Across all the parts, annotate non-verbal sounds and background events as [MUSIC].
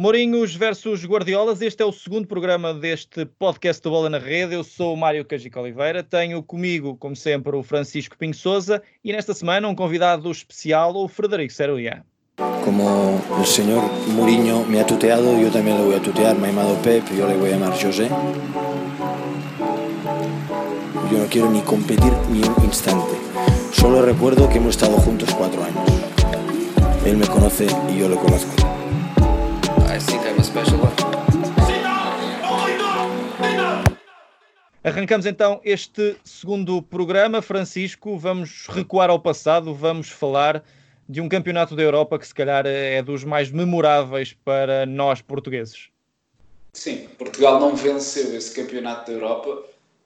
Mourinhos versus Guardiolas, este é o segundo programa deste podcast do Bola na Rede. Eu sou o Mário Cajica Oliveira, tenho comigo, como sempre, o Francisco Pinho Souza e nesta semana um convidado especial, o Frederico Seruia. Como o senhor Mourinho me ha tuteado, eu também le voy a tutear. Me ha llamado Pep, eu le voy a llamar José. Yo no quiero ni competir ni un instante. Solo recuerdo que hemos estado juntos cuatro años. Él me conoce y yo lo conozco. Arrancamos então este segundo programa. Francisco, vamos recuar ao passado, vamos falar de um campeonato da Europa que se calhar é dos mais memoráveis para nós portugueses. Sim, Portugal não venceu esse campeonato da Europa,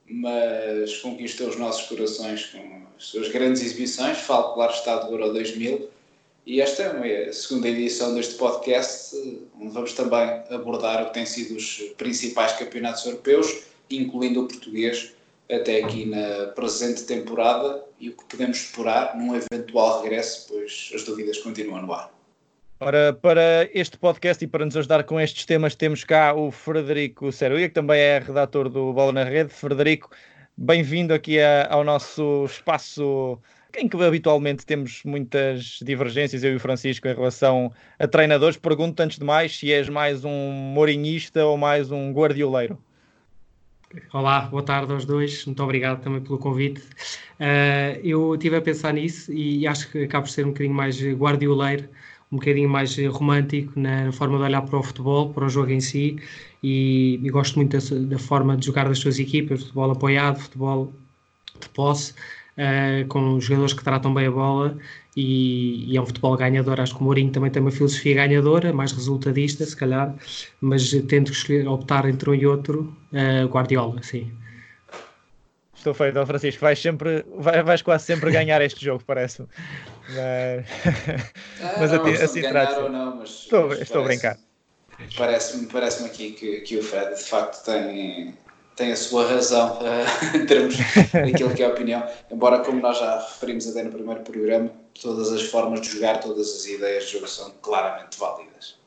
mas conquistou os nossos corações com as suas grandes exibições. Falo, claro, está do Euro 2000 e esta é a segunda edição deste podcast, onde vamos também abordar o que têm sido os principais campeonatos europeus, incluindo o português, até aqui na presente temporada e o que podemos esperar num eventual regresso, pois as dúvidas continuam no ar. Ora, para este podcast e para nos ajudar com estes temas, temos cá o Frederico Seruia, que também é redator do Bola na Rede. Frederico, bem-vindo aqui a, ao nosso espaço em que habitualmente temos muitas divergências, eu e o Francisco, em relação a treinadores. Pergunto, antes de mais, se és mais um mourinhista ou mais um guardioleiro. Olá, boa tarde aos dois. Muito obrigado também pelo convite. Uh, eu estive a pensar nisso e acho que acaba por ser um bocadinho mais guardioleiro, um bocadinho mais romântico na forma de olhar para o futebol, para o jogo em si. E, e gosto muito da, da, forma de jogar das suas equipas, futebol apoiado, futebol de posse uh, com jogadores que tratam bem a bola e, e, é um futebol ganhador. Acho que o Mourinho também tem uma filosofia ganhadora, mais resultadista, se calhar, mas tendo que escolher, optar entre um e outro, uh, Guardiola, sim. Estou feito, Francisco. Vais, sempre, vais, quase sempre ganhar este jogo, parece-me. Mas, ah, [LAUGHS] mas não, assim trata não, mas, Estou, mas estou parece, a brincar. Parece-me parece aqui que, que o Fred de facto tem, tem a sua razão uh, [LAUGHS] em termos daquilo que é a opinião, embora como nós já referimos até no primeiro programa, todas as formas de jogar, todas as ideias de jogo são claramente válidas.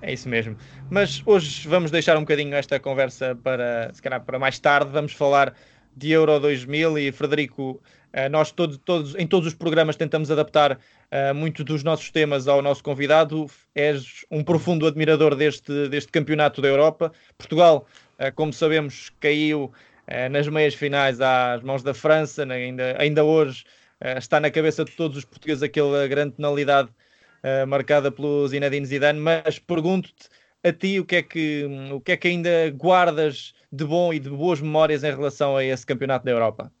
É isso mesmo. Mas hoje vamos deixar um bocadinho esta conversa para, se calhar, para mais tarde. Vamos falar de Euro 2000 e Frederico, uh, nós todos, todos, em todos os programas tentamos adaptar uh, muito dos nossos temas ao nosso convidado. És um profundo admirador deste, deste campeonato da Europa. Portugal eh, como sabemos, caiu eh, nas meias finais às mãos da França, né, ainda, ainda hoje eh, está na cabeça de todos os portugueses aquela grande penalidade marcada pelo Zinedine Zidane, mas pergunto-te a ti o que, é que, o que é que ainda guardas de bom e de boas memórias em relação a esse campeonato da Europa?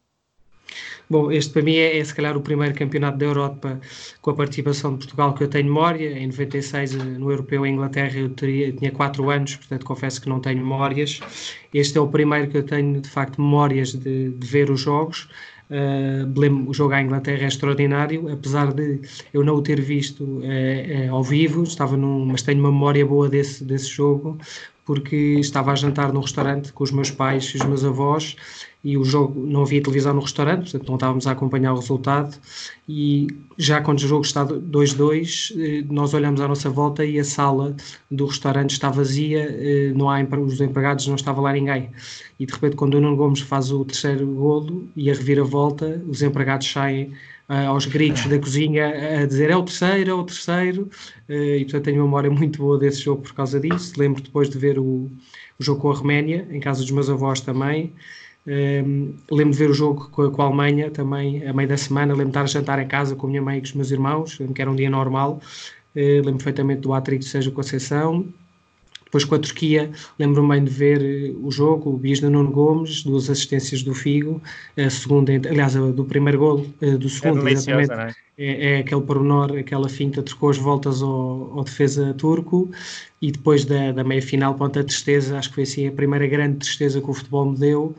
Bom, este para mim é, é, se calhar o primeiro campeonato da Europa com a participação de Portugal que eu tenho memória. Em 96, no Europeu em Inglaterra, eu teria, tinha 4 anos, portanto confesso que não tenho memórias. Este é o primeiro que eu tenho de facto memórias de, de ver os jogos. Uh, o jogo à Inglaterra é extraordinário, apesar de eu não o ter visto uh, uh, ao vivo, estava num, mas tenho uma memória boa desse, desse jogo, porque estava a jantar num restaurante com os meus pais e os meus avós e o jogo não havia televisão no restaurante, portanto não estávamos a acompanhar o resultado. E já quando o jogo está 2-2 eh, nós olhamos à nossa volta e a sala do restaurante está vazia, eh, não há os empregados, não estava lá ninguém. E de repente quando o Nuno Gomes faz o terceiro golo e a reviravolta, os empregados saem uh, aos gritos da cozinha a dizer é o terceiro, é o terceiro. E portanto tenho uma memória muito boa desse jogo por causa disso, lembro depois de ver o, o jogo com a Roménia, em casa dos meus avós também um, lembro de ver o jogo com a, com a, Alemanha também a meio da semana. Lembro de estar a jantar em casa com a minha mãe e com os meus irmãos, que era um dia normal. Uh, lembro perfeitamente do Atric de Sérgio Conceição. Depois com a Turquia, lembro-me bem de ver eh, o jogo, o bis de Nuno Gomes, duas assistências do Figo, a segunda, aliás, do primeiro gol, eh, do segundo, é exatamente, é? É, é? aquele pormenor, aquela finta, trocou as voltas ao, ao defesa turco e depois da, da meia-final, ponta a tristeza, acho que foi assim a primeira grande tristeza que o futebol me deu,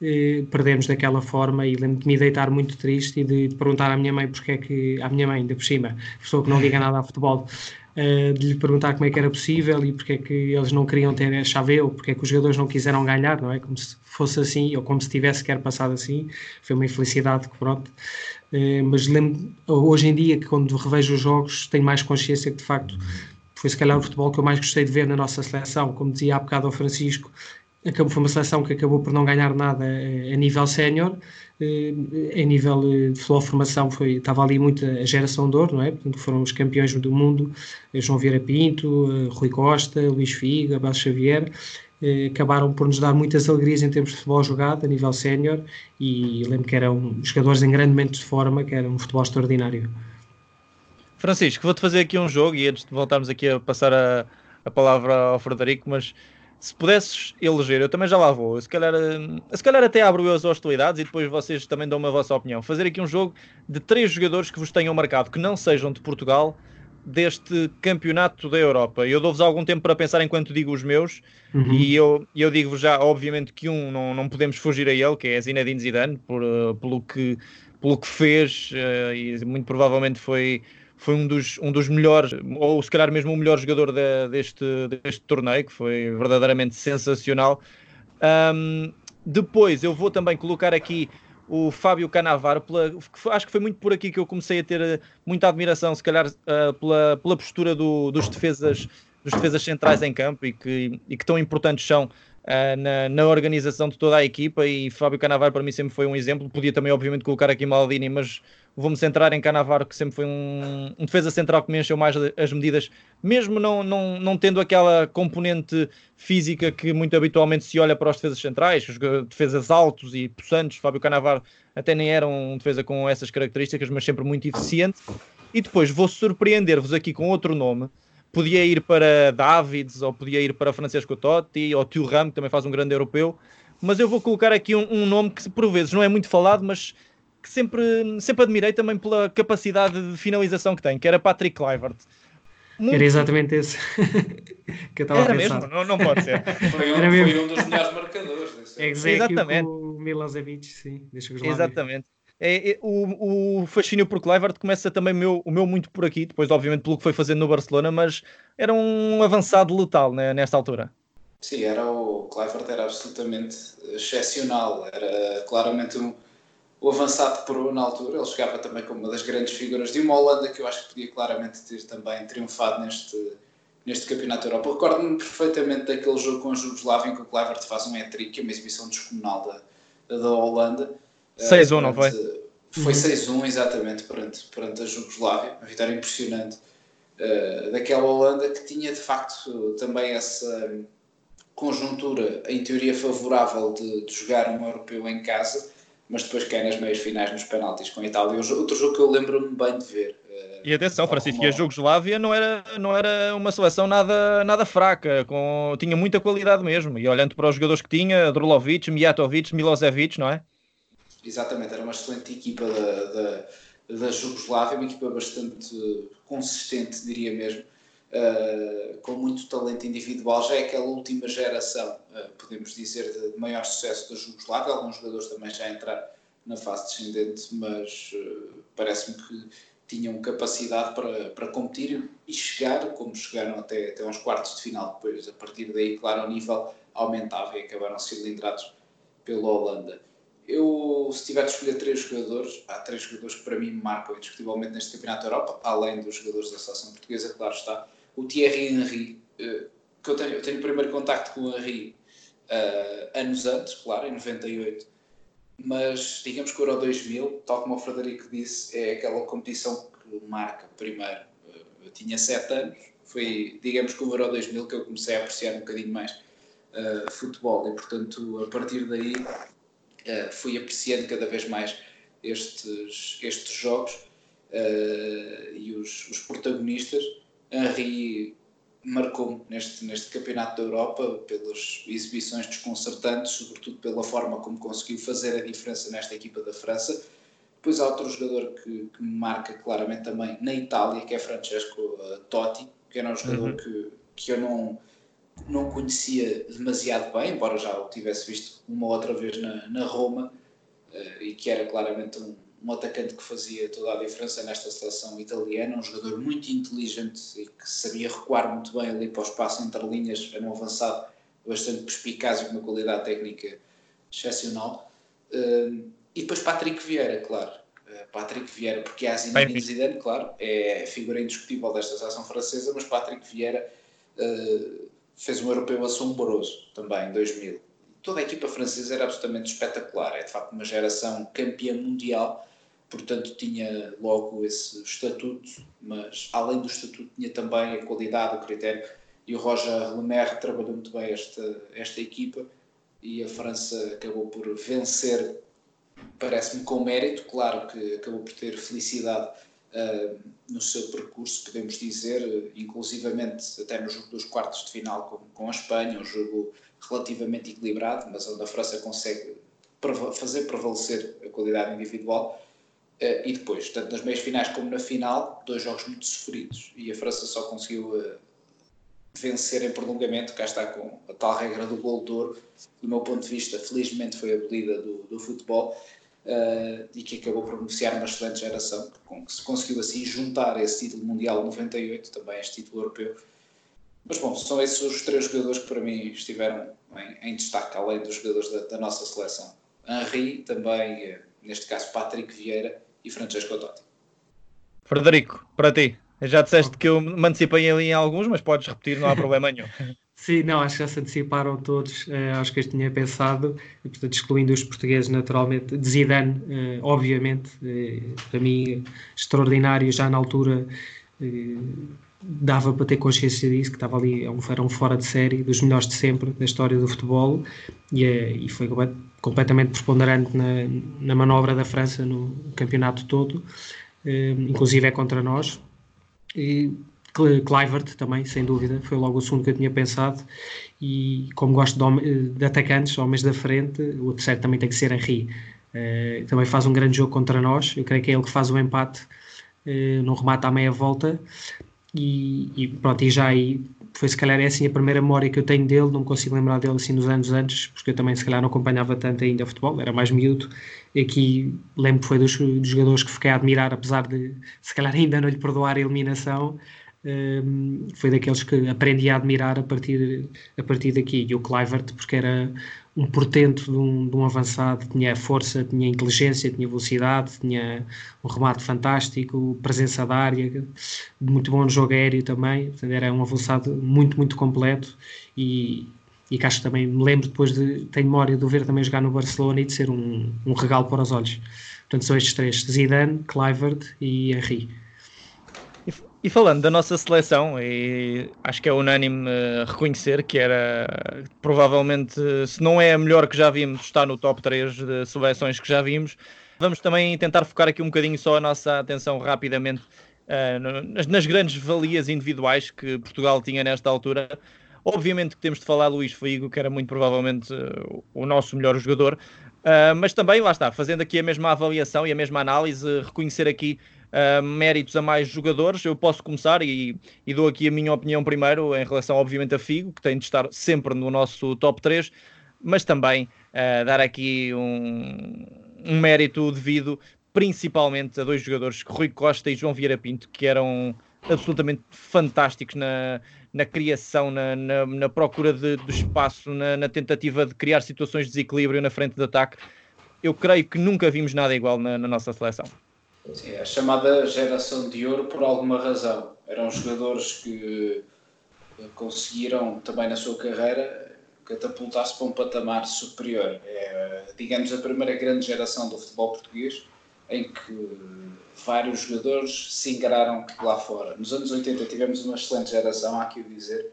eh, perdemos daquela forma e lembro de me deitar muito triste e de, de, perguntar à minha mãe porque é que, à minha mãe, ainda por cima, pessoa que não liga nada a futebol, uh, de lhe perguntar como é que era possível e porque é que eles não queriam ter a chave eu, porque é que os jogadores não quiseram ganhar, não é? Como se fosse assim, ou como se tivesse sequer passado assim, foi uma infelicidade que pronto. Uh, mas lembro, hoje em dia, que quando revejo os jogos, tenho mais consciência que de facto foi se calhar o futebol que eu mais gostei de ver na nossa seleção, como dizia há bocado ao Francisco, acabou, foi uma seleção que acabou por não ganhar nada a nível sénior, a nível de futebol formação foi, estava ali muito a geração de ouro, não é? Portanto, foram os campeões do mundo, João Vieira Pinto, Rui Costa, Luís Figa, Bas Xavier, acabaram por nos dar muitas alegrias em termos de futebol jogado a nível sénior e lembro que eram jogadores em grande momento de forma, que era um futebol extraordinário. Francisco, vou-te fazer aqui um jogo e antes de voltarmos aqui a passar a, a palavra ao Frederico, mas se pudesses eleger, eu também já lá vou, se calhar, se calhar até abro eu as hostilidades e depois vocês também dão uma vossa opinião. Fazer aqui um jogo de três jogadores que vos tenham marcado, que não sejam de Portugal, deste campeonato da Europa. Eu dou-vos algum tempo para pensar enquanto digo os meus uhum. e eu, eu digo-vos já, obviamente, que um não, não podemos fugir a ele, que é Zinedine Zidane, por, uh, pelo, que, pelo que fez uh, e muito provavelmente foi foi um dos, um dos melhores, ou se calhar mesmo o melhor jogador de, deste, deste torneio, que foi verdadeiramente sensacional. Um, depois eu vou também colocar aqui o Fábio Canavaro, pela, acho que foi muito por aqui que eu comecei a ter eh, muita admiração, se calhar uh, pela, pela postura do, dos, defesas, dos defesas centrais em campo e que, e que tão importantes são na, na, organização de toda a equipa. E Fábio Canavaro para mim sempre foi um exemplo. Podia também, obviamente, colocar aqui Maldini, mas vou-me centrar em Canavaro, que sempre foi um, um, defesa central que me encheu mais as medidas, mesmo não, não, não tendo aquela componente física que muito habitualmente se olha para os defesas centrais, os defesas altos e possantes. Fábio Canavaro até nem era um defesa com essas características, mas sempre muito eficiente. E depois vou surpreender-vos aqui com outro nome. Podia ir para Davids, ou podia ir para Francesco Totti, ou Tio Ram, que também faz um grande europeu. Mas eu vou colocar aqui um, um nome que por vezes não é muito falado, mas que sempre, sempre admirei também pela capacidade de finalização que tem, que era Patrick Kluivert. Muito... Era exatamente esse [LAUGHS] que eu estava era a pensar. mesmo? Não, não pode ser. [LAUGHS] foi, um, era mesmo. foi um dos melhores marcadores. Exatamente. O Milosevic, sim. Exatamente. É, é, o, o fascínio por Kluivert começa também meu, o meu muito por aqui, depois obviamente pelo que foi fazendo no Barcelona, mas era um avançado letal né, nesta altura. Sim, era o Kluivert era absolutamente excepcional, era claramente um, o avançado Pro na altura, ele chegava também como uma das grandes figuras de uma Holanda que eu acho que podia claramente ter também triunfado neste, neste Campeonato da Europa. Recordo-me perfeitamente daquele jogo com a Jugoslávia em que o Kluivert faz um hat-trick, uma exibição descomunal da, da Holanda. 6-1, não foi? Foi 6-1, uhum. exatamente, perante, perante a Jugoslávia, uma vitória impressionante uh, daquela Holanda que tinha de facto também essa conjuntura, em teoria favorável de, de jogar um europeu em casa mas depois cai nas meias finais nos penaltis com a Itália. Outro jogo que eu lembro-me bem de ver. Eh, e atenção, Francisco, a Jugoslávia não era, não era uma seleção nada, nada fraca, com, tinha muita qualidade mesmo. E olhando para os jogadores que tinha, Drulovic, Mijatovic, Milosevic, não é? Exatamente, era uma excelente equipa da, da, da Jugoslávia, uma equipa bastante consistente, diria mesmo. Uh, com muito talento individual, já é aquela última geração, uh, podemos dizer, de maior sucesso da Jugoslávia. Alguns jogadores também já entraram na fase descendente, mas uh, parece-me que tinham capacidade para, para competir e chegar, como chegaram até, até uns quartos de final. Depois, a partir daí, claro, o nível aumentava e acabaram cilindrados pela Holanda. Eu, se tiver de escolher três jogadores, há três jogadores que para mim marcam indiscutivelmente neste Campeonato da Europa, além dos jogadores da seleção portuguesa, claro está o Thierry Henry, eh, que eu tenho, eu tenho o primeiro contacto com o Henry uh, anos antes, claro, em 98, mas digamos que o Euro 2000, tal como o Frederico disse, é aquela competição que marca primeiro. Eh, eu tinha 7 anos, foi, digamos que o Euro 2000 que eu comecei a apreciar um bocadinho mais uh, futebol e, portanto, a partir daí uh, fui apreciando cada vez mais estes, estes jogos uh, e os, os protagonistas. Henry marcou neste, neste Campeonato da Europa pelas exibições desconcertantes, sobretudo pela forma como conseguiu fazer a diferença nesta equipa da França. Depois há outro jogador que, que me marca claramente também na Itália, que é Francesco uh, Totti, que era um jogador uhum. que, que eu não, não conhecia demasiado bem, embora já o tivesse visto uma outra vez na, na Roma, uh, e que era claramente um, um atacante que fazia toda a diferença nesta seleção italiana, um jogador muito inteligente e que sabia recuar muito bem ali para o espaço entre linhas, era um avançado bastante perspicaz e com uma qualidade técnica excepcional. Hum, e depois Patrick Vieira, claro. Patrick Vieira, porque há Zinedine Zidane, claro, é a figura indiscutível desta seleção francesa, mas Patrick Vieira uh, fez um europeu assombroso também em 2000. Toda a equipa francesa era absolutamente espetacular, é de facto uma geração campeã mundial, portanto tinha logo esse estatuto, mas além do estatuto tinha também a qualidade, o critério, e o Roger Lemaire trabalhou muito bem esta, esta equipa e a França acabou por vencer parece-me com mérito, claro que acabou por ter felicidade no seu percurso, podemos dizer, inclusivamente até no jogo dos quartos de final com, com a Espanha, um jogo relativamente equilibrado, mas onde a França consegue fazer prevalecer a qualidade individual. Uh, e depois, tanto nas meias finais como na final, dois jogos muito sofridos. E a França só conseguiu uh, vencer em prolongamento, cá está com a tal regra do gol de ouro, do meu ponto de vista, felizmente foi abolida do, do futebol uh, e que acabou por beneficiar uma excelente geração, que se conseguiu assim juntar esse título mundial 98, também este título europeu. Mas bom, são esses os três jogadores que para mim estiveram em, em destaque, além dos jogadores da, da, nossa seleção. Henri, também, eh, neste caso, Patrick Vieira e Francesco Totti. Frederico, para ti. Já disseste que eu me antecipei ali em alguns, mas podes repetir, não há problema nenhum. [LAUGHS] Sim, não, acho que já se anteciparam todos, uh, acho que este tinha pensado, e, portanto, excluindo os portugueses naturalmente, de Zidane, uh, obviamente, uh, para mim, extraordinário, já na altura dava para ter consciência disso, que estava ali, é era um fora de série, dos melhores de sempre da história do futebol, e, e foi completamente preponderante na, na manobra da França no campeonato todo, inclusive é contra nós, e Clivert também, sem dúvida, foi logo o segundo que eu tinha pensado. E como gosto de, de atacantes, homens da frente, o terceiro também tem que ser Henry. Uh, também faz um grande jogo contra nós. Eu creio que é ele que faz o empate uh, no remate à meia volta. E, e pronto, e já aí foi se calhar é assim a primeira memória que eu tenho dele, não consigo lembrar dele assim nos anos antes, porque eu também se calhar não acompanhava tanto ainda futebol, era mais miúdo, e aqui lembro que foi dos, dos jogadores que fiquei a admirar, apesar de se calhar ainda não lhe perdoar a eliminação, foi daqueles que aprendi a admirar a partir, a partir daqui. E o Clivert, porque era um portento de um, de um, avançado, tinha força, tinha inteligência, tinha velocidade, tinha um remate fantástico, presença da área, muito bom no jogo aéreo também. Era um avançado muito, muito completo e, e que acho que também me lembro depois de, tenho memória de o ver também jogar no Barcelona e de ser um, um regalo para os olhos. Portanto, são estes três: Zidane, Clivert e Henry. E falando da nossa seleção, e acho que é unânime uh, reconhecer que era provavelmente, se não é a melhor que já vimos, está no top 3 de seleções que já vimos. Vamos também tentar focar aqui um bocadinho só a nossa atenção rapidamente uh, nas, grandes valias individuais que Portugal tinha nesta altura. Obviamente que temos de falar Luís Figo, que era muito provavelmente uh, o nosso melhor jogador, mas também, lá está, fazendo aqui a mesma avaliação e a mesma análise, reconhecer aqui uh, méritos a mais jogadores. Eu posso começar e, e, dou aqui a minha opinião primeiro em relação, obviamente, a Figo, que tem de estar sempre no nosso top 3, mas também uh, dar aqui um, um mérito devido principalmente a dois jogadores, Rui Costa e João Vieira Pinto, que eram absolutamente fantásticos na, na criação, na, na, na procura de, de espaço, na, na, tentativa de criar situações de desequilíbrio na frente de ataque. Eu creio que nunca vimos nada igual na, na nossa seleção. Sim, a chamada geração de ouro por alguma razão. Eram jogadores que conseguiram também na sua carreira catapultar-se para um patamar superior. É, digamos, a primeira grande geração do futebol português em que vários jogadores se engararam lá fora. Nos anos 80 tivemos uma excelente geração, há que o dizer,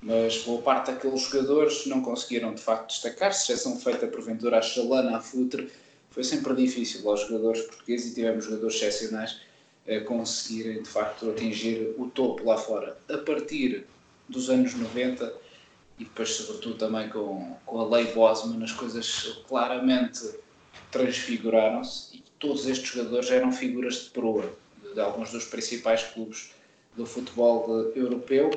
mas boa parte daqueles jogadores não conseguiram de facto destacar-se, exceção feita porventura a Chalana, a Futre, foi sempre difícil aos jogadores portugueses e tivemos jogadores excepcionais a conseguirem de facto atingir o topo lá fora. A partir dos anos 90 e depois sobretudo também com, com a lei Bosman as coisas claramente transfiguraram-se e todos estes jogadores eram figuras de proa de, de alguns dos principais clubes do futebol europeu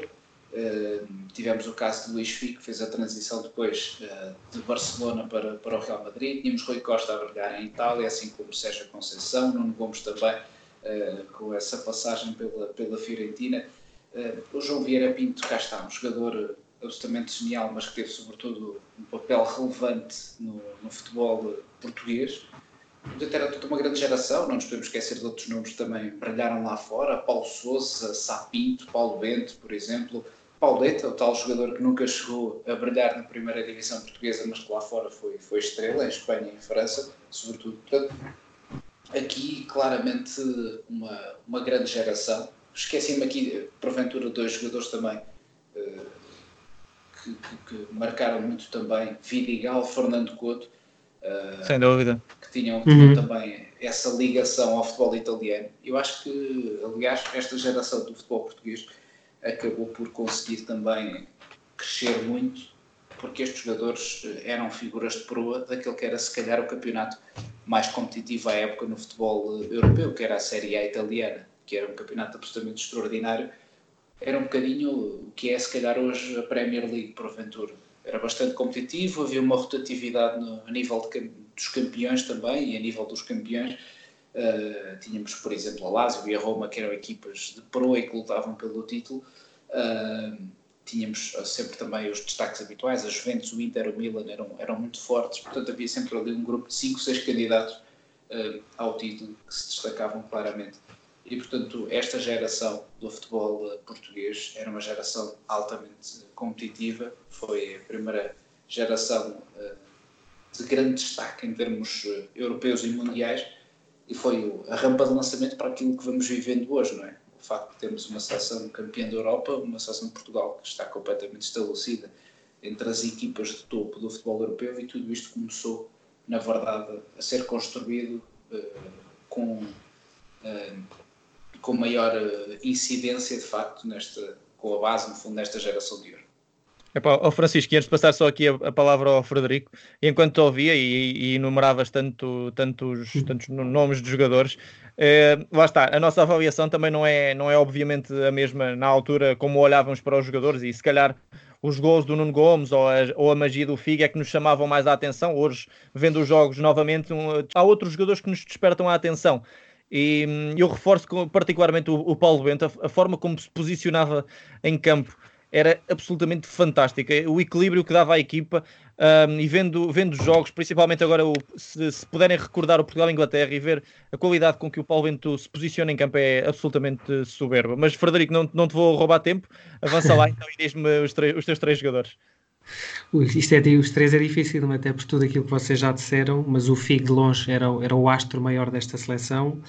Uh, tivemos o caso de Luís Fico, que fez a transição depois uh, de Barcelona para, para o Real Madrid. Tínhamos Rui Costa a vergar em Itália, assim como Sérgio Conceição, Nuno Gomes também, uh, com essa passagem pela, pela Fiorentina. o João Vieira Pinto, cá está, um jogador absolutamente genial, mas que teve sobretudo um papel relevante no, no futebol português. portanto, era toda uma grande geração, não nos podemos esquecer de outros nomes que também brilharam lá fora, Paulo Sousa, Sapinto, Paulo Bento, por exemplo, Pauleta, o tal jogador que nunca chegou a brilhar na primeira divisão portuguesa, mas que lá fora foi, foi estrela, em Espanha e em França, sobretudo. Portanto, aqui claramente uma, uma grande geração. Esqueci-me aqui, porventura, dois jogadores também uh, que, que, que, marcaram muito também, Vidigal, Fernando Couto. Uh, Sem dúvida. Que tinham, tinham uhum. também essa ligação ao futebol italiano. Eu acho que, aliás, esta geração do futebol português acabou por conseguir também crescer muito, porque estes jogadores eh, eram figuras de proa daquele que era se calhar o campeonato mais competitivo à época no futebol eh, europeu, que era a Série A italiana, que era um campeonato absolutamente extraordinário, era um bocadinho o que é se calhar hoje a Premier League, porventura. Era bastante competitivo, havia uma rotatividade no, a nível de, dos campeões também, e a nível dos campeões Uh, tínhamos, por exemplo, a Lazio e a Roma, que eram equipas de proa e que lutavam pelo título. Uh, tínhamos sempre também os destaques habituais, a Juventus, o Inter, o Milan eram, eram muito fortes, portanto havia sempre ali um grupo de 5, 6 candidatos uh, ao título que se destacavam claramente. E portanto esta geração do futebol português era uma geração altamente competitiva, foi a primeira geração de grande destaque em termos europeus e mundiais, e foi a rampa de lançamento para aquilo que vamos vivendo hoje, não é? O facto de termos uma seleção campeã da Europa, uma seleção de Portugal que está completamente estabelecida entre as equipas de topo do futebol europeu e tudo isto começou, na verdade, a ser construído uh, com, uh, com maior uh, incidência, de facto, nesta, com a base, no fundo, nesta geração de ouro. Epá, oh Francisco, antes de passar só aqui a, a palavra ao Frederico, enquanto te ouvia e, e enumeravas tanto, tantos, tantos nomes de jogadores, eh, lá está, a nossa avaliação também não é, não é obviamente a mesma na altura como olhávamos para os jogadores e se calhar os gols do Nuno Gomes ou a, ou a magia do Figo é que nos chamavam mais a atenção. Hoje, vendo os jogos novamente, um, há outros jogadores que nos despertam a atenção. E hum, eu reforço particularmente o, o Paulo Bento, a, a forma como se posicionava em campo era absolutamente fantástica. O equilíbrio que dava à equipa um, e vendo, vendo jogos, principalmente agora, o, se, se, puderem recordar o Portugal-Inglaterra e ver a qualidade com que o Paulo Bento se posiciona em campo, é absolutamente soberba. Mas, Frederico, não, não te vou roubar tempo, avança lá [LAUGHS] então e diz-me os, os teus três jogadores. Isto é, os três é difícil, até por tudo aquilo que vocês já disseram, mas o Figo de longe era, era o astro maior desta seleção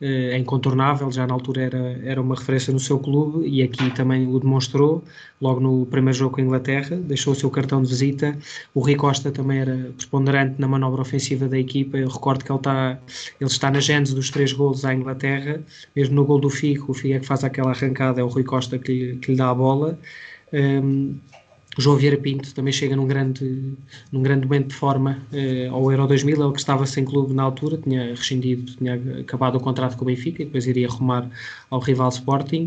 é incontornável, já na altura era, era uma referência no seu clube e aqui também o demonstrou, logo no primeiro jogo com a Inglaterra, deixou o seu cartão de visita. O Rui Costa também era preponderante na manobra ofensiva da equipa. Eu recordo que ele está, ele está na gênese dos três golos à Inglaterra, mesmo no gol do Figo, o Figo é que faz aquela arrancada, é o Rui Costa que, que lhe dá a bola. Um, o João Vieira Pinto também chega num grande, num grande momento de forma eh, ao Euro 2000, ele que estava sem clube na altura, tinha rescindido, tinha acabado o contrato com o Benfica e depois iria arrumar ao rival Sporting.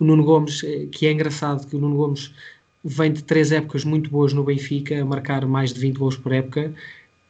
O Nuno Gomes, eh, que é engraçado que o Nuno Gomes vem de três épocas muito boas no Benfica, a marcar mais de 20 gols por época,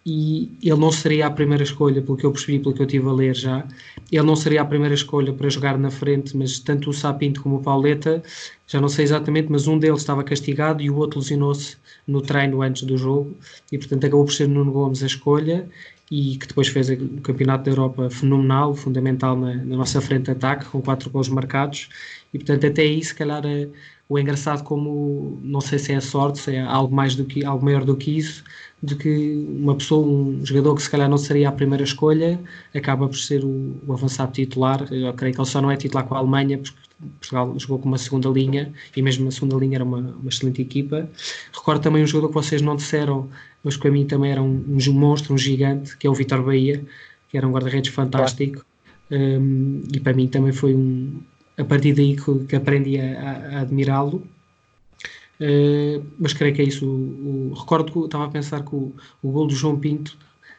e ele não seria a primeira escolha, pelo que eu percebi, pelo que eu estive a ler já, ele não seria a primeira escolha para jogar na frente, mas tanto o Sapinto como o Pauleta, já não sei exatamente, mas um deles estava castigado e o outro lesionou-se no treino antes do jogo, e portanto acabou por ser Nuno Gomes a escolha, e que depois fez o Campeonato da Europa fenomenal, fundamental na, na nossa frente de ataque, com quatro gols marcados, e portanto até aí se calhar é, o engraçado como, não sei se é sorte, se é algo, mais do que, algo maior do que isso, de que uma pessoa, um jogador que se calhar não seria a primeira escolha, acaba por ser o, o avançado titular. Eu creio que ele só não é titular com a Alemanha, porque Portugal jogou com uma segunda linha e mesmo a segunda linha era uma, uma excelente equipa. Recordo também um jogador que vocês não disseram, mas que para mim também era um, um monstro, um gigante, que é o Vitor Bahia, que era um guarda-redes fantástico. Um, e para mim também foi um, a partir daí que, que aprendi a, a admirá-lo. Uh, mas creio que é isso. O, o, recordo que estava a pensar que o, o gol do João Pinto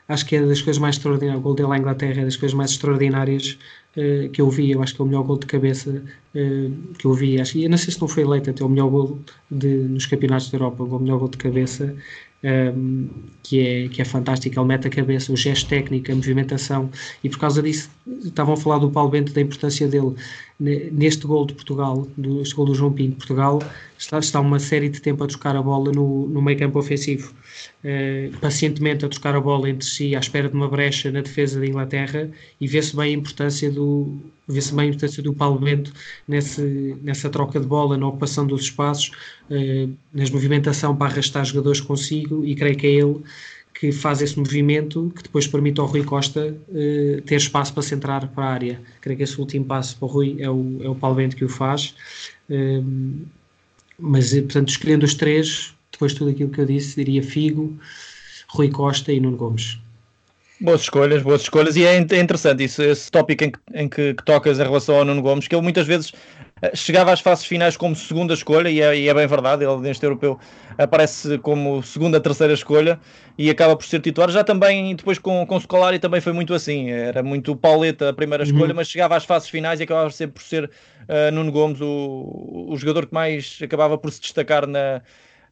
acho que é das coisas mais extraordinárias. O gol dele à Inglaterra é das coisas mais extraordinárias uh, que eu vi. Eu acho que é o melhor gol de cabeça uh, que eu vi. Acho, e não sei se não foi eleito até o melhor gol de, nos campeonatos da Europa, o melhor gol de cabeça. Um, ehm, que, é, que é fantástico, ele mete a cabeça, o gesto técnico, a movimentação, e por causa disso estavam a falar do Paulo Bento, da importância dele neste gol de Portugal, do, este gol do João Pinto Portugal, está, está uma série de tempo a trocar a bola no, no meio campo ofensivo. Uh, pacientemente a trocar a bola entre si à espera de uma brecha na defesa da Inglaterra e vê-se bem a importância do vê-se bem a importância do Paulo Bento nesse, nessa troca de bola, na ocupação dos espaços, uh, nas movimentação para arrastar jogadores consigo e creio que é ele que faz esse movimento que depois permite ao Rui Costa uh, ter espaço para centrar para a área. Creio que esse último passo para o Rui é o, é o Paulo Bento que o faz. Uh, mas, eh, portanto, escolhendo os três, depois de tudo aquilo que eu disse, diria Figo, Rui Costa e Nuno Gomes. Boas escolhas, boas escolhas, e é, é interessante isso, esse tópico em, que, em que, que, tocas em relação ao Nuno Gomes, que ele muitas vezes eh, chegava às fases finais como segunda escolha, e é, e é bem verdade, ele neste europeu aparece como segunda, terceira escolha e acaba por ser titular. Já também, depois com, com o Scolari também foi muito assim, era muito Pauleta a primeira uhum. escolha, mas chegava às fases finais e acabava sempre por ser uh, Nuno Gomes o, o jogador que mais acabava por se destacar na,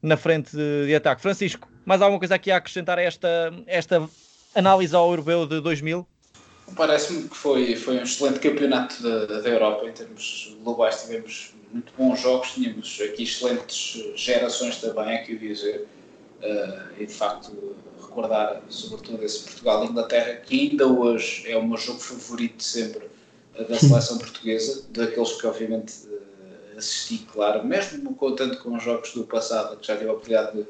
na frente de, de ataque. Francisco, mais alguma coisa aqui a acrescentar a esta, esta análise ao europeu de 2000? Parece-me que foi, foi um excelente campeonato da, da Europa em termos globais. Tivemos muito bons jogos, tínhamos aqui excelentes gerações também, é que o dizer. Uh, e de facto, recordar sobretudo esse Portugal-Inglaterra, que ainda hoje é o meu jogo favorito de sempre uh, da seleção portuguesa, daqueles que obviamente uh, assisti, claro, mesmo contando com os jogos do passado, que já tive a oportunidade de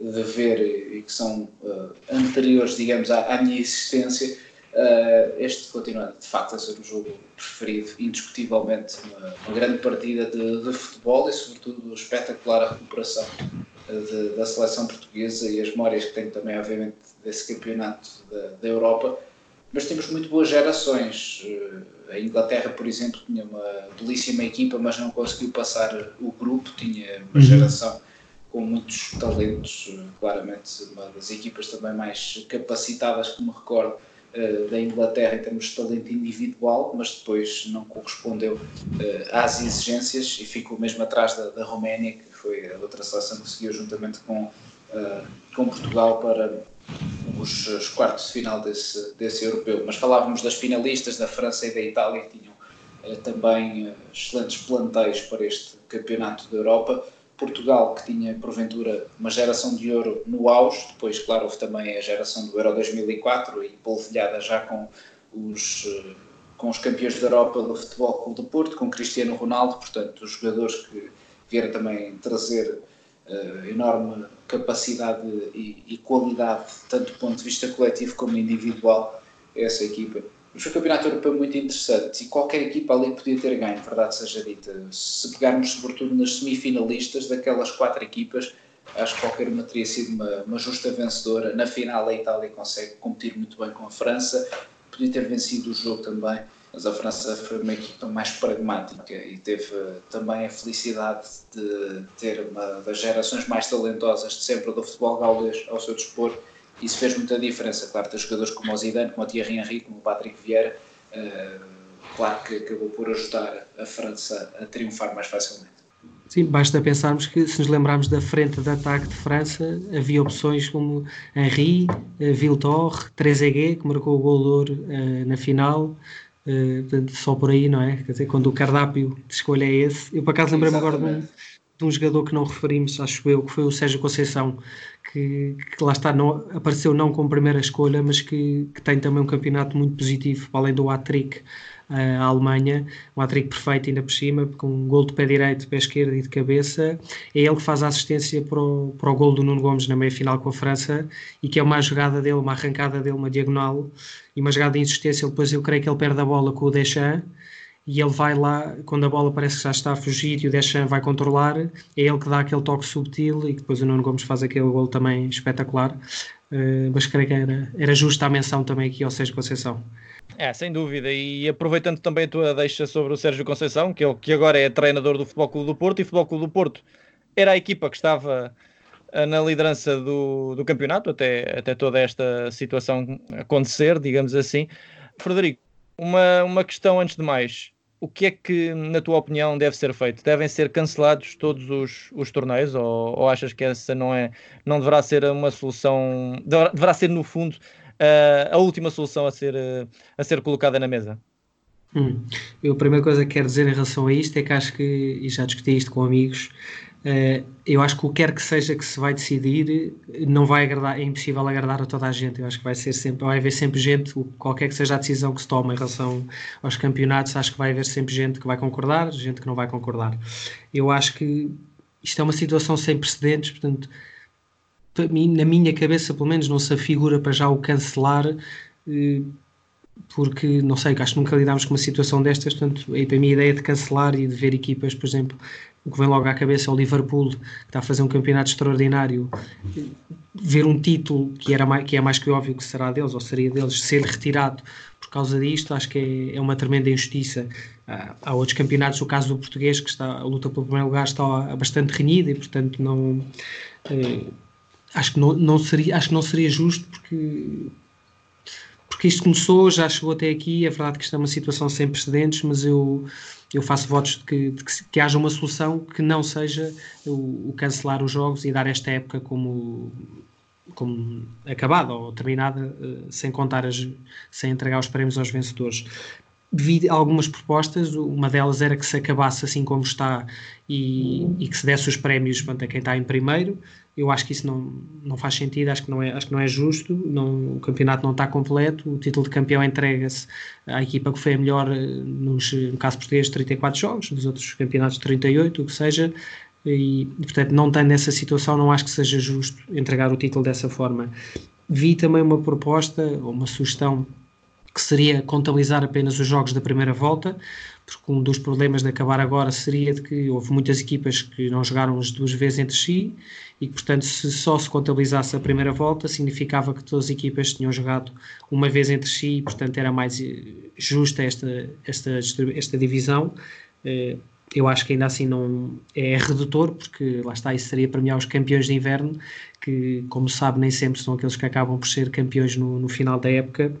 de ver e que são uh, anteriores, digamos, à, à minha existência, uh, este continua de facto a ser o jogo preferido, indiscutivelmente, uma, uma grande partida de, de, futebol e, sobretudo, espetacular a recuperação de, da seleção portuguesa e as memórias que tenho também, obviamente, desse campeonato da, da Europa. Mas temos muito boas gerações. Eh, a Inglaterra, por exemplo, tinha uma belíssima equipa, mas não conseguiu passar o grupo, tinha uma uhum. geração com muitos talentos, eh, claramente uma das equipas também mais capacitadas que me recordo eh, da Inglaterra em termos de talento individual, mas depois não correspondeu eh, às exigências e ficou mesmo atrás da, da Roménia, que foi a outra seleção que seguiu juntamente com, com Portugal para os, os, quartos de final desse, desse europeu. Mas falávamos das finalistas da França e da Itália, que tinham também excelentes plantéis para este campeonato da Europa Portugal, que tinha porventura uma geração de ouro no auge, depois, claro, houve também a geração do Euro 2004 e polvilhada já com os, eh, com os campeões da Europa do Futebol Clube do Porto, com Cristiano Ronaldo, portanto, os jogadores que vieram também trazer uh, enorme capacidade e, e, qualidade, tanto do ponto de vista coletivo como individual, a essa equipa. Foi um campeonato europeu muito interessante e qualquer equipa ali podia ter ganho, verdade seja dita. Se pegarmos sobretudo nas semifinalistas daquelas quatro equipas, acho que qualquer uma teria sido uma, uma justa vencedora. Na final a Itália consegue competir muito bem com a França, podia ter vencido o jogo também, mas a França foi uma equipa mais pragmática e teve também a felicidade de ter uma das gerações mais talentosas de sempre do futebol gaulês ao seu dispor isso fez muita diferença. Claro, ter jogadores como o Zidane, como o Thierry Henry, como o Patrick Vieira, uh, claro que acabou por ajudar a França a triunfar mais facilmente. Sim, basta pensarmos que se nos lembrarmos da frente de ataque de França, havia opções como Henry, uh, Viltor, Trezeguet, que marcou o gol de ouro uh, na final, uh, só por aí, não é? Quer dizer, quando o cardápio de escolha é esse. Eu por acaso lembrei-me agora de um, de um jogador que não referimos, acho eu, que foi o Sérgio Conceição, que, que, lá está, não, apareceu não como primeira escolha, mas que, que tem também um campeonato muito positivo, além do hat-trick uh, à Alemanha, um hat-trick perfeito ainda por cima, com um gol de pé direito, pé esquerdo e de cabeça. É ele que faz a assistência para o, para o gol do Nuno Gomes na meia-final com a França e que é uma jogada dele, uma arrancada dele, uma diagonal e uma jogada de insistência. Depois eu creio que ele perde a bola com o Deschamps e ele vai lá, quando a bola parece que já está a fugir e o Deschamps vai controlar, é ele que dá aquele toque subtil e depois o Nuno Gomes faz aquele gol também espetacular. Uh, mas creio que era, era justa a menção também aqui ao Sérgio Conceição. É, sem dúvida, e aproveitando também a tua deixa sobre o Sérgio Conceição, que, é, que agora é treinador do Futebol Clube do Porto, e o Futebol Clube do Porto era a equipa que estava eh, na liderança do, do campeonato, até, até toda esta situação acontecer, digamos assim. Frederico, uma, uma questão antes de mais o que é que, na tua opinião, deve ser feito? Devem ser cancelados todos os, os torneios ou, ou, achas que essa não é, não deverá ser uma solução, deverá, ser no fundo uh, a última solução a ser, uh, a ser colocada na mesa? Hum. Eu, a primeira coisa que quero dizer em relação a isto é que acho que, e já discuti isto com amigos, eu acho que o que quer que seja que se vai decidir não vai agradar, é impossível agradar a toda a gente. Eu acho que vai ser sempre, vai haver sempre gente, qualquer que seja a decisão que se toma em relação aos campeonatos, acho que vai haver sempre gente que vai concordar, gente que não vai concordar. Eu acho que isto é uma situação sem precedentes, portanto, na minha cabeça, pelo menos, não se afigura para já o cancelar. Uh, porque não sei, acho que nunca lidámos com uma situação destas, portanto, aí para mim a ideia de cancelar e de ver equipas, por exemplo, o que vem logo à cabeça é o Liverpool, que está a fazer um campeonato extraordinário, ver um título que, era mais, que é mais que óbvio que será deles, ou seria deles, ser retirado por causa disto, acho que é, é uma tremenda injustiça. há outros campeonatos, o caso do português, que está, a luta pelo primeiro lugar está bastante renhida e, portanto, não. Eh, acho que não, não seria acho que não seria justo porque porque isto começou, já chegou até aqui, é verdade que isto é uma situação sem precedentes, mas eu, eu faço votos de que, de que, que haja uma solução que não seja o, o, cancelar os jogos e dar esta época como, como acabada ou terminada, uh, sem contar, as, sem entregar os prémios aos vencedores. Vi algumas propostas, uma delas era que se acabasse assim como está e, e que se desse os prémios a quem está em primeiro, eu acho que isso não, não faz sentido, acho que não é, acho que não é justo, não, o campeonato não está completo, o título de campeão entrega-se à equipa que foi a melhor, eh, nos, no caso português, 34 jogos, nos outros campeonatos 38, o que seja, e portanto não tem nessa situação, não acho que seja justo entregar o título dessa forma. Vi também uma proposta, ou uma sugestão, que seria contabilizar apenas os jogos da primeira volta, porque um dos problemas de acabar agora seria de que houve muitas equipas que não jogaram as duas vezes entre si e que, portanto, se só se contabilizasse a primeira volta, significava que todas as equipas tinham jogado uma vez entre si e, portanto, era mais eh, justa esta, esta, esta divisão. Eh, eu acho que ainda assim não é redutor, porque lá está, isso seria premiar os campeões de inverno, que, como sabe, nem sempre são aqueles que acabam por ser campeões no, no final da época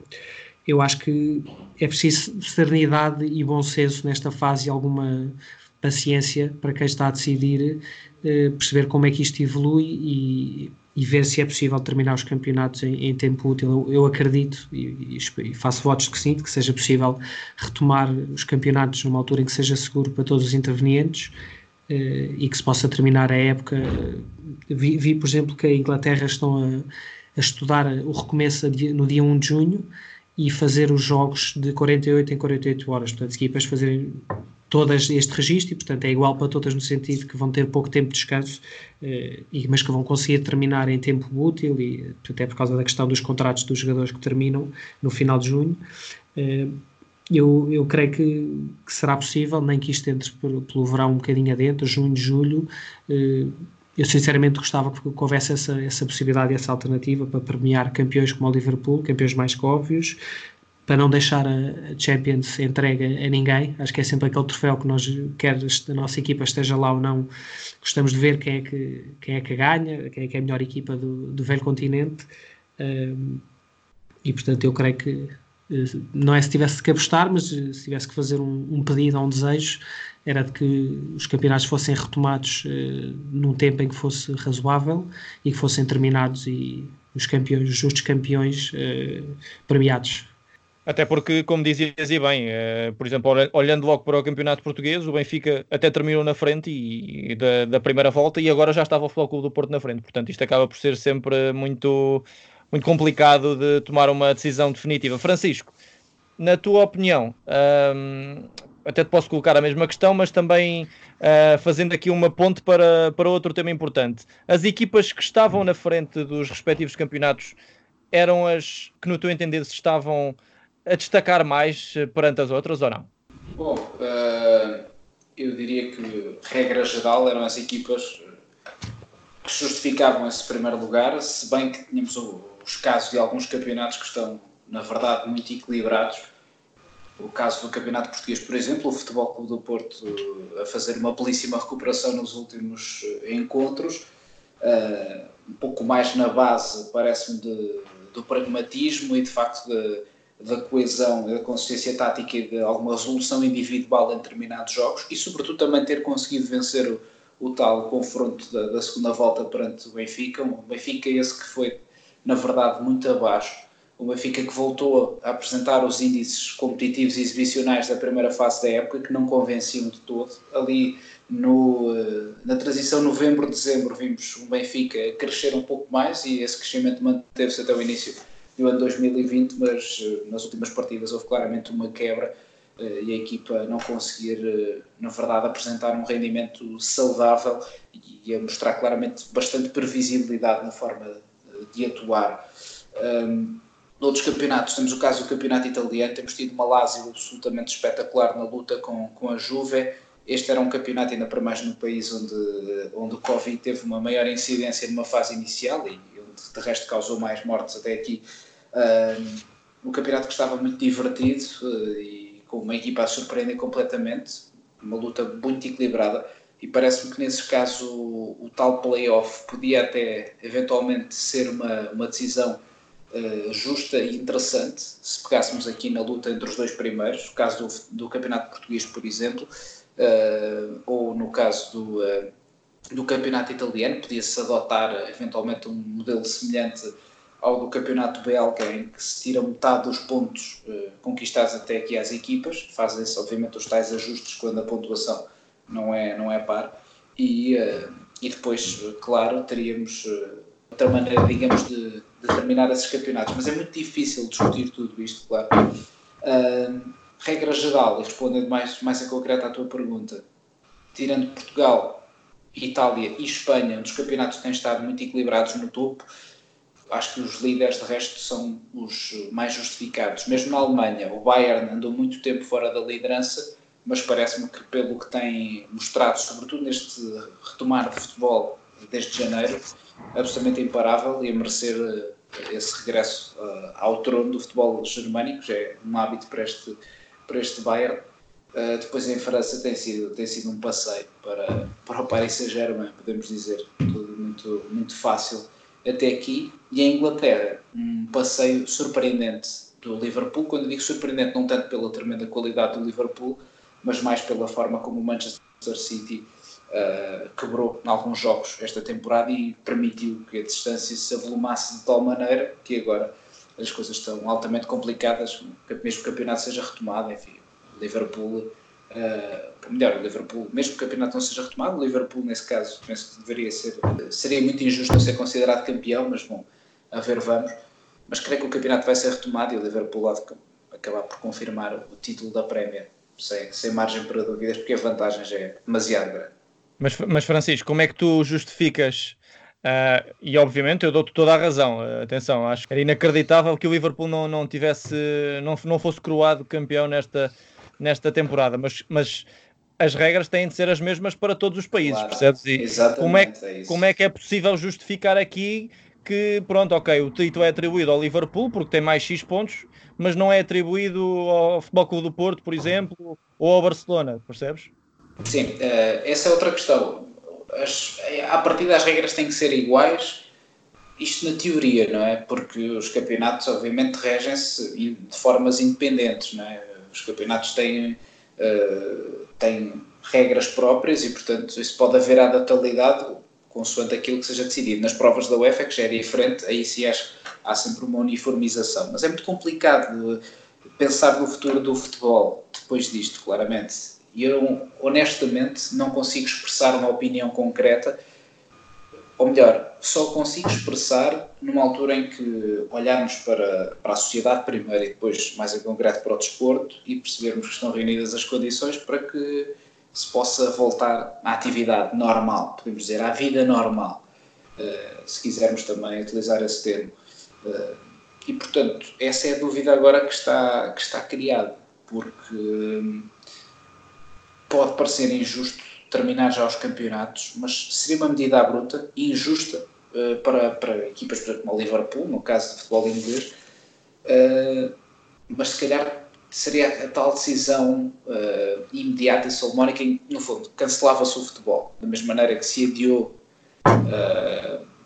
eu acho que é preciso serenidade e bom senso nesta fase e alguma paciência para quem está a decidir eh, perceber como é que isto evolui e, e, ver se é possível terminar os campeonatos em, em tempo útil. Eu, eu acredito e, e, faço votos que sim, que seja possível retomar os campeonatos numa altura em que seja seguro para todos os intervenientes eh, e que se possa terminar a época. Vi, vi por exemplo, que a Inglaterra estão a, a estudar o recomeço no dia 1 de junho e fazer os jogos de 48 em 48 horas. Portanto, as equipas fazerem todas este registro e, portanto, é igual para todas no sentido que vão ter pouco tempo de descanso, eh, mas que vão conseguir terminar em tempo útil e até por causa da questão dos contratos dos jogadores que terminam no final de junho. Eh, eu, eu creio que, que será possível, nem que isto entre pelo, pelo verão um bocadinho adentro, junho, julho, eh, eu sinceramente gostava que, houvesse essa, essa possibilidade essa alternativa para premiar campeões como o Liverpool, campeões mais óbvios, para não deixar a Champions entregue a ninguém. Acho que é sempre aquele troféu que nós, quer a nossa equipa esteja lá ou não, gostamos de ver quem é que, quem é que ganha, quem é que é a melhor equipa do, do velho continente. Um, e portanto, eu creio que não é se tivesse que apostar, mas eh, se tivesse que fazer um, um pedido ou um desejo, era de que os campeonatos fossem retomados uh, num tempo em que fosse razoável e que fossem terminados e os campeões, os justos campeões premiados. Até porque, como dizias e bem, por exemplo, olhando logo para o campeonato português, o Benfica até terminou na frente e, e da, da, primeira volta e agora já estava o Futebol do Porto na frente. Portanto, isto acaba por ser sempre muito, muito complicado de tomar uma decisão definitiva. Francisco, na tua opinião, um, até te posso colocar a mesma questão, mas também uh, fazendo aqui uma ponte para, para outro tema importante. As equipas que estavam na frente dos respectivos campeonatos eram as que, no teu entender, se estavam a destacar mais perante as outras ou não? Bom, uh, eu diria que, regra geral, eram as equipas que justificavam esse primeiro lugar, se bem que tínhamos os casos de alguns campeonatos que estão, na verdade, muito equilibrados o caso do Campeonato Português, por exemplo, o Futebol Clube do Porto eh, a fazer uma belíssima recuperação nos últimos eh, encontros, uh, um pouco mais na base, parece-me, do pragmatismo e de facto da coesão, da consistência tática e de alguma resolução individual em determinados jogos e, sobretudo, também ter conseguido vencer o, o tal confronto da, da, segunda volta perante o Benfica. Um Benfica esse que foi, na verdade, muito abaixo o Benfica que voltou a apresentar os índices competitivos e exibicionais da primeira fase da época, que não convenciam de todo. Ali no, eh, na transição novembro-dezembro vimos o Benfica crescer um pouco mais e esse crescimento manteve-se até o início do ano 2020, mas eh, nas últimas partidas houve claramente uma quebra eh, e a equipa não conseguir, na verdade, apresentar um rendimento saudável e a mostrar claramente bastante previsibilidade na forma de atuar. Um, Noutros campeonatos, temos o caso do campeonato italiano, temos tido uma Lazio absolutamente espetacular na luta com, com a Juve. Este era um campeonato ainda para mais no país onde, onde o Covid teve uma maior incidência numa fase inicial e onde de resto causou mais mortes até aqui. Um, um campeonato que estava muito divertido uh, e com uma equipa a surpreender completamente, uma luta muito equilibrada e parece-me que nesse caso o, o tal playoff podia até eventualmente ser uma, uma decisão uh, justa e interessante se pegássemos aqui na luta entre os dois primeiros, no caso do, do Campeonato Português, por exemplo, uh, ou no caso do, uh, do Campeonato Italiano, podia-se adotar eventualmente um modelo semelhante ao do Campeonato Belga, em que se tira metade dos pontos conquistados até aqui às equipas, fazem-se obviamente os tais ajustes quando a pontuação não é, não é par, e, e depois, claro, teríamos outra maneira, digamos, de determinar esses campeonatos, mas é muito difícil discutir tudo isto, claro. Uh, regra geral, e respondendo mais, mais a concreto à tua pergunta, tirando Portugal, Itália e Espanha, onde os campeonatos têm estado muito equilibrados no topo, acho que os líderes de resto são os mais justificados. Mesmo na Alemanha, o Bayern andou muito tempo fora da liderança, mas parece-me que pelo que tem mostrado, sobretudo neste retomar de futebol desde janeiro, absolutamente imparável e a merecer uh, esse regresso uh, ao trono do futebol germânico, já é um hábito para este, para este Bayern. Uh, depois em França tem sido, tem sido um passeio para, para o Paris Saint-Germain, podemos dizer, tudo muito, muito fácil até aqui. E em Inglaterra, um passeio surpreendente do Liverpool. Quando digo surpreendente, não tanto pela tremenda qualidade do Liverpool, mas mais pela forma como o Manchester City uh, quebrou em alguns jogos esta temporada e permitiu que a distância se avolumasse de tal maneira que agora as coisas estão altamente complicadas, mesmo que o campeonato seja retomado, enfim, Liverpool, uh, melhor, Liverpool, mesmo que o campeonato não seja retomado, o Liverpool nesse caso penso que deveria ser, seria muito injusto ser considerado campeão, mas bom, a ver vamos, mas creio que o campeonato vai ser retomado e o Liverpool há de acabar por confirmar o título da Premier, sem, sem margem para dúvidas, porque a vantagem já é demasiado grande. Mas, mas Francisco, como é que tu justificas? Uh, e obviamente eu dou-te toda a razão. Uh, atenção, acho que era inacreditável que o Liverpool não, não tivesse, não, não fosse coroado campeão nesta, nesta temporada. Mas, mas as regras têm de ser as mesmas para todos os países, claro, percebes? E exatamente, como é, é como é que é possível justificar aqui que, pronto, ok, o título é atribuído ao Liverpool porque tem mais X pontos, mas não é atribuído ao Futebol Clube do Porto, por exemplo, ou ao Barcelona, percebes? Sim, uh, essa é outra questão. As, a partir das regras têm que ser iguais, isto na teoria, não é? Porque os campeonatos, obviamente, regem-se de formas independentes, não é? Os campeonatos têm, uh, têm regras próprias e, portanto, isso pode haver adaptabilidade consoante aquilo que seja decidido. Nas provas da UEFA, que já é diferente, aí sim acho há sempre uma uniformização. Mas é muito complicado pensar no futuro do futebol depois disto, claramente e eu honestamente não consigo expressar uma opinião concreta, ou melhor, só consigo expressar numa altura em que olharmos para, para a sociedade primeiro e depois mais em concreto para o desporto e percebermos que estão reunidas as condições para que se possa voltar à atividade normal, podemos dizer, à vida normal, uh, se quisermos também utilizar esse termo. Uh, e portanto, essa é a dúvida agora que está, que está criada, porque pode parecer injusto terminar já os campeonatos, mas seria uma medida à bruta e injusta uh, para, para equipas como o Liverpool, no caso de futebol inglês, mas se calhar seria a tal decisão uh, imediata e salomónica em que, no fundo, cancelava-se o futebol, da mesma maneira que se adiou,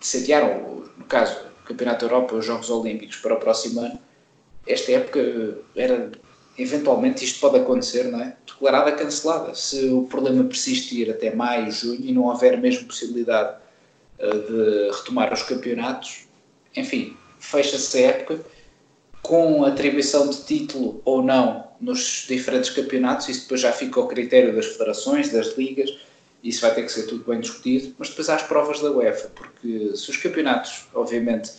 se adiaram, no caso, o Campeonato da Europa, os Jogos Olímpicos para o próximo ano, esta época era eventualmente isto pode acontecer, não é? Declarada cancelada. Se o problema persistir até maio, junho e não houver mesmo possibilidade uh, de retomar os campeonatos, enfim, fecha-se a época com atribuição de título ou não nos diferentes campeonatos, isso depois já fica ao critério das federações, das ligas, isso vai ter que ser tudo bem discutido, mas depois há as provas da UEFA, porque se os campeonatos, obviamente,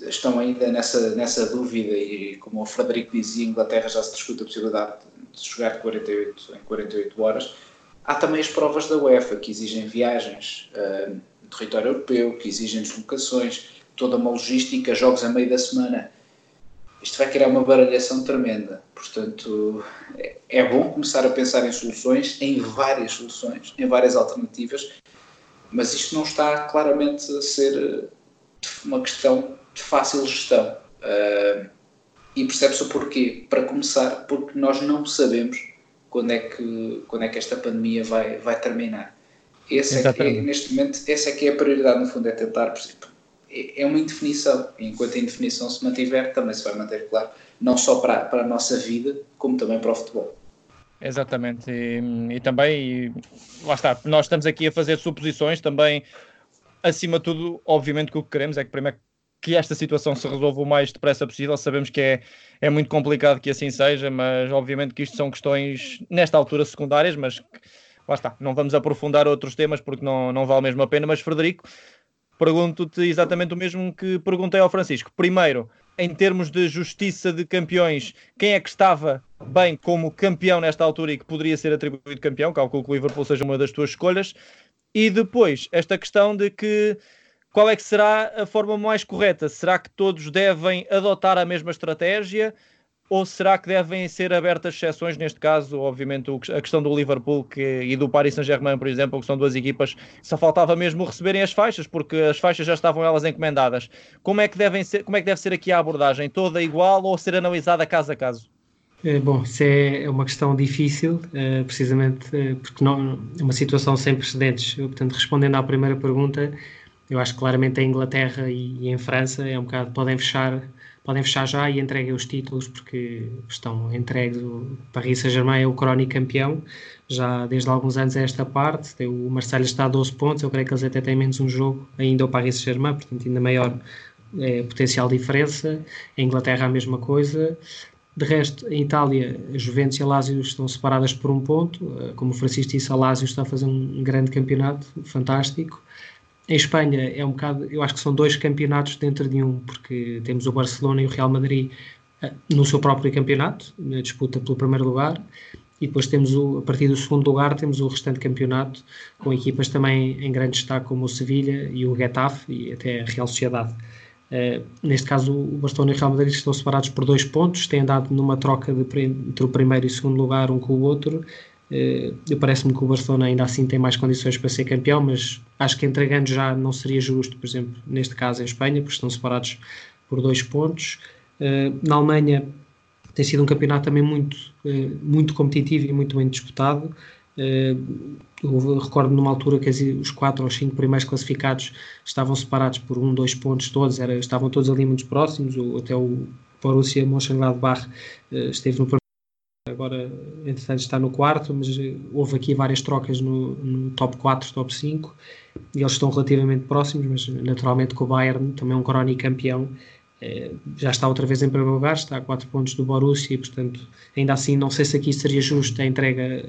estão ainda nessa, nessa dúvida e como o Frederico dizia, Inglaterra já se discute a possibilidade de jogar 48, em 48 horas, há também as provas da UEFA que exigem viagens uh, no território europeu, que exigem deslocações, toda uma logística, jogos a meio da semana. Isto vai criar uma baralhação tremenda. Portanto, é, é bom começar a pensar em soluções, em várias soluções, em várias alternativas, mas isto não está claramente a ser uma questão de fácil gestão. Uh, e percebe-se o porquê. Para começar, porque nós não sabemos quando é que, quando é que esta pandemia vai, vai terminar. Esse é, é, neste momento, essa é que é a prioridade, no fundo, é tentar, por exemplo, é, uma indefinição. Enquanto a indefinição se mantiver, também se vai manter, claro, não só para, para a nossa vida, como também para o futebol. Exatamente, e, e também, e, lá está, nós estamos aqui a fazer suposições também, acima de tudo, obviamente que o que queremos é que primeiro que esta situação se resolva o mais depressa possível. Sabemos que é, é muito complicado que assim seja, mas obviamente que isto são questões, nesta altura, secundárias, mas lá está, não vamos aprofundar outros temas porque não, não vale mesmo a pena. Mas, Frederico, pergunto-te exatamente o mesmo que perguntei ao Francisco. Primeiro, em termos de justiça de campeões, quem é que estava bem como campeão nesta altura e que poderia ser atribuído campeão? Calculo que o Liverpool seja uma das tuas escolhas. E depois, esta questão de que qual é que será a forma mais correta? Será que todos devem adotar a mesma estratégia? Ou será que devem ser abertas exceções? Neste caso, obviamente, a questão do Liverpool que, e do Paris Saint-Germain, por exemplo, que são duas equipas, só faltava mesmo receberem as faixas, porque as faixas já estavam elas encomendadas. Como é que, devem ser, como é que deve ser aqui a abordagem? Toda igual ou ser analisada caso a caso? É, bom, isso é, é uma questão difícil, é, precisamente é, porque não, é uma situação sem precedentes. Portanto, respondendo à primeira pergunta, eu acho que claramente em Inglaterra e, e, em França é um bocado, podem fechar, podem fechar já e entreguem os títulos porque estão entregues. O Paris Saint-Germain é o crónico campeão, já desde alguns anos é esta parte. O Marseille está a 12 pontos, eu creio que eles até têm menos um jogo ainda o Paris Saint-Germain, portanto, ainda maior é, potencial diferença. Em Inglaterra a mesma coisa. De resto, em Itália, a Juventus e a Lazio estão separadas por um ponto. Como o Francisco disse, a está a fazer um grande campeonato, fantástico. Em Espanha é um bocado, eu acho que são dois campeonatos dentro de um, porque temos o Barcelona e o Real Madrid eh, no seu próprio campeonato, na disputa pelo primeiro lugar, e depois temos o, a partir do segundo lugar temos o restante campeonato com equipas também em grande destaque como o Sevilha e o Getafe e até a Real Sociedade. Uh, neste caso o Barcelona e o Real Madrid estão separados por dois pontos, têm andado numa troca de, entre o primeiro e o segundo lugar um com o outro Parece-me que o Barcelona ainda assim tem mais condições para ser campeão, mas acho que entregando já não seria justo, por exemplo, neste caso em Espanha, porque estão separados por dois pontos. Uh, na Alemanha tem sido um campeonato também muito, uh, muito competitivo e muito bem disputado. eu recordo numa altura que os quatro ou cinco primeiros classificados estavam separados por um, dois pontos todos, era, estavam todos ali muito próximos, até o Borussia Mönchengladbach esteve no agora entretanto está no quarto, mas eh, houve aqui várias trocas no, no, top 4, top 5 e eles estão relativamente próximos, mas naturalmente com o Bayern também é um crónico campeão eh, já está outra vez em primeiro lugar, está a 4 pontos do Borussia e portanto ainda assim não sei se aqui seria justo a entrega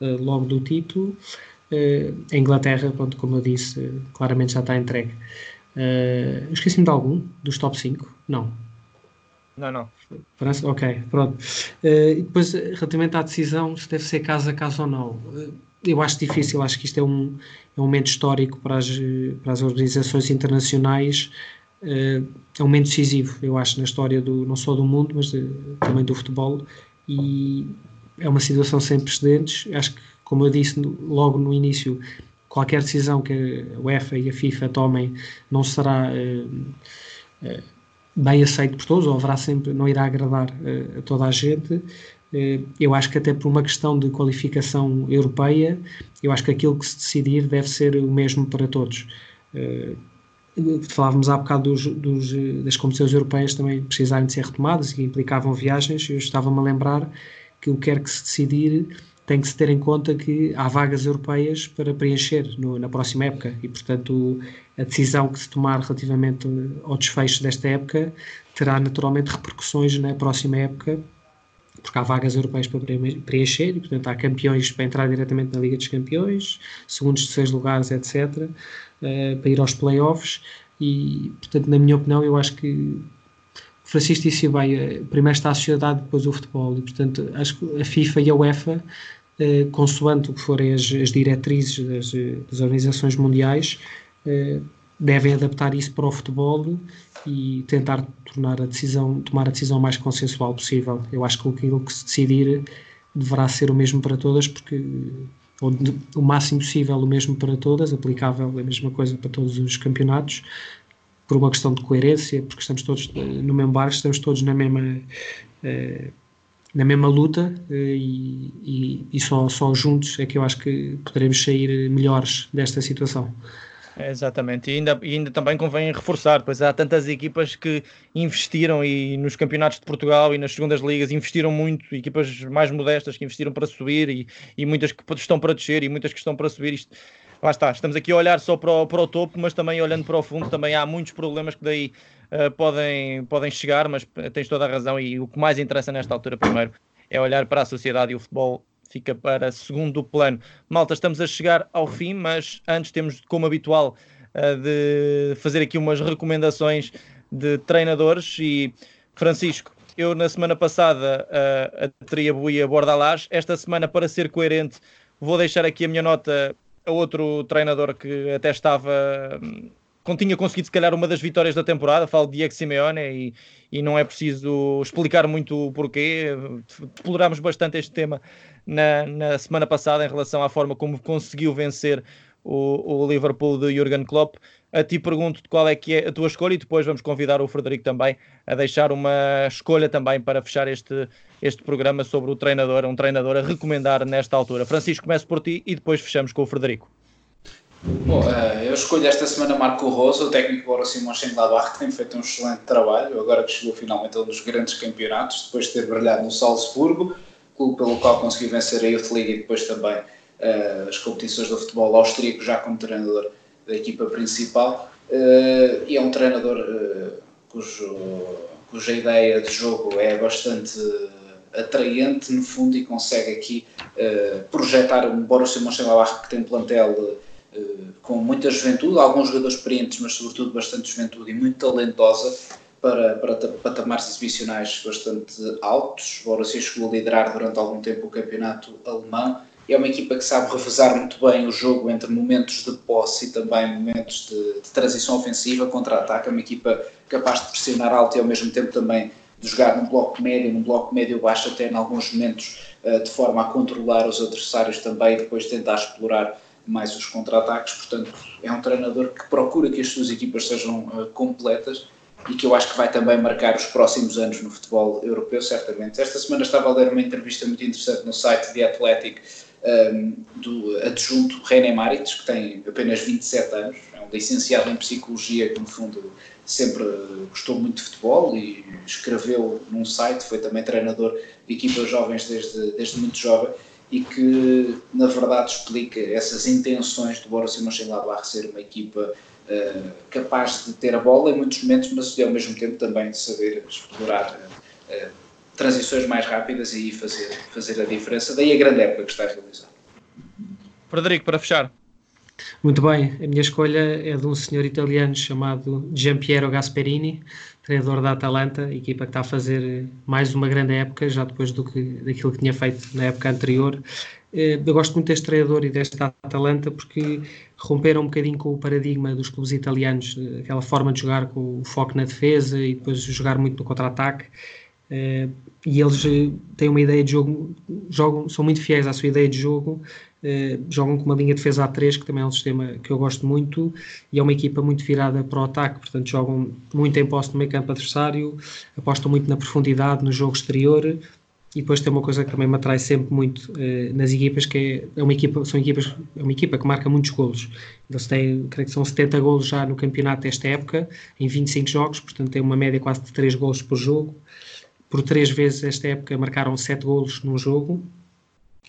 eh, logo do título. A Inglaterra, pronto, como eu disse claramente já está entregue. Esqueci-me de algum dos top 5? Não não, não. França? Ok, pronto. Uh, e depois, relativamente à decisão, se deve ser caso a caso ou não, uh, eu acho difícil, acho que isto é um, é um momento histórico para as, para as organizações internacionais, uh, é um momento decisivo, eu acho, na história do, não só do mundo, mas de, também do futebol, e é uma situação sem precedentes. Acho que, como eu disse logo no início, qualquer decisão que a UEFA e a FIFA tomem não será bem aceito por todos, ou haverá sempre, não irá agradar uh, a toda a gente. Uh, eu acho que até por uma questão de qualificação europeia, eu acho que aquilo que se decidir deve ser o mesmo para todos. Uh, falávamos há bocado dos, dos, das competições europeias também precisarem de ser retomadas e implicavam viagens, eu estava-me a lembrar que o que quer que se decidir tem que se ter em conta que há vagas europeias para preencher no, na próxima época e, portanto, a decisão que se tomar relativamente ao desfecho desta época terá naturalmente repercussões na próxima época, porque há vagas europeias para preencher e, portanto, há campeões para entrar diretamente na Liga dos Campeões, segundos, terceiros lugares, etc., uh, para ir aos playoffs. E, portanto, na minha opinião, eu acho que Francisco disse bem, eh, primeiro está a sociedade, depois o futebol, e portanto acho que a FIFA e a UEFA, eh, consoante o que forem as, as diretrizes das, das, organizações mundiais, eh, devem adaptar isso para o futebol e tentar tornar a decisão, tomar a decisão mais consensual possível. Eu acho que aquilo que se decidir deverá ser o mesmo para todas, porque ou o máximo possível o mesmo para todas, aplicável a mesma coisa para todos os campeonatos, por uma questão de coerência, porque estamos todos eh, no mesmo barco, estamos todos na mesma eh, na mesma luta eh, e, e, e, só, só juntos é que eu acho que poderemos sair melhores desta situação. Exatamente, e ainda, e ainda também convém reforçar, pois há tantas equipas que investiram e nos campeonatos de Portugal e nas segundas ligas investiram muito, equipas mais modestas que investiram para subir e, e muitas que estão para descer e muitas que estão para subir. Isto, lá está, estamos aqui a olhar só para o, para o topo, mas também olhando para o fundo, também há muitos problemas que daí uh, podem, podem chegar, mas tens toda a razão e o que mais interessa nesta altura primeiro é olhar para a sociedade e o futebol fica para segundo plano. Malta, estamos a chegar ao fim, mas antes temos, como habitual, uh, de fazer aqui umas recomendações de treinadores e Francisco, eu na semana passada uh, atribuí a Bordalás, esta semana para ser coerente vou deixar aqui a minha nota outro treinador que até estava. Tinha conseguido, se calhar, uma das vitórias da temporada, falo de Diego Simeone, e, e não é preciso explicar muito o porquê. Explorámos bastante este tema na, na semana passada em relação à forma como conseguiu vencer o, o Liverpool de Jurgen Klopp. A ti pergunto qual é que é a tua escolha e depois vamos convidar o Frederico também a deixar uma escolha também para fechar este, este programa sobre o treinador, um treinador a recomendar nesta altura. Francisco, começo por ti e depois fechamos com o Frederico. Bom, eh, eu escolho esta semana Marco Rosa, o técnico Borussia Mönchengladbach, que tem feito um excelente trabalho, agora que chegou finalmente a um dos grandes campeonatos, depois de ter brilhado no Salzburgo, clube pelo qual conseguiu vencer a Youth League e depois também uh, as competições do futebol austríaco, já como treinador da equipa principal, uh, e é um treinador uh, cujo, cuja ideia de jogo é bastante atraente no fundo e consegue aqui projetar um Borussia Mönchengladbach que tem plantel uh, com muita juventude, alguns jogadores experientes, mas sobretudo bastante juventude e muito talentosa para, para patamares exibicionais bastante altos. O Borussia chegou a liderar durante algum tempo o campeonato alemão. É uma equipa que sabe revezar muito bem o jogo entre momentos de posse e também momentos de, de transição ofensiva, contra-ataque. É uma equipa capaz de pressionar alto e ao mesmo tempo também de jogar num bloco médio, num bloco médio-baixo, até em alguns momentos, uh, de forma a controlar os adversários também e depois tentar explorar mais os contra-ataques. Portanto, é um treinador que procura que as suas equipas sejam uh, completas e que eu acho que vai também marcar os próximos anos no futebol europeu, certamente. Esta semana estava a ler uma entrevista muito interessante no site The Athletic um, ehm, do adjunto René Maritz, que tem apenas 27 anos, é um licenciado em Psicologia que, no fundo, sempre gostou muito de futebol e escreveu num site, foi também treinador de equipas jovens desde, desde muito jovem e que na verdade explica essas intenções do Borussia Mönchengladbach ser uma equipa uh, capaz de ter a bola em muitos momentos, mas ao mesmo tempo também de saber explorar uh, transições mais rápidas e fazer, fazer a diferença. Daí a grande época que está a realizar. Frederico, para fechar. Muito bem, a minha escolha é de um senhor italiano chamado Giampiero Gasperini, treinador da Atalanta, equipa que está a fazer mais uma grande época, já depois do que, daquilo que tinha feito na época anterior. Eh, eu gosto muito deste treinador e desta Atalanta porque romperam um bocadinho com o paradigma dos clubes italianos, eh, aquela forma de jogar com o foco na defesa e depois jogar muito no contra-ataque. Uh, e eles têm uma ideia de jogo, jogam, são muito fiéis à sua ideia de jogo Uh, jogam com uma linha de defesa A3, que também é um sistema que eu gosto muito, e é uma equipa muito virada para o ataque, portanto jogam muito em posse no meio campo adversário, apostam muito na profundidade, no jogo exterior, e depois tem uma coisa que também me atrai sempre muito uh, nas equipas, que é, é, uma equipa, são equipas, é uma equipa que marca muitos golos. Eles têm, creio que são 70 golos já no campeonato desta época, em 25 jogos, portanto tem uma média quase de 3 golos por jogo. Por três vezes esta época marcaram 7 golos num jogo,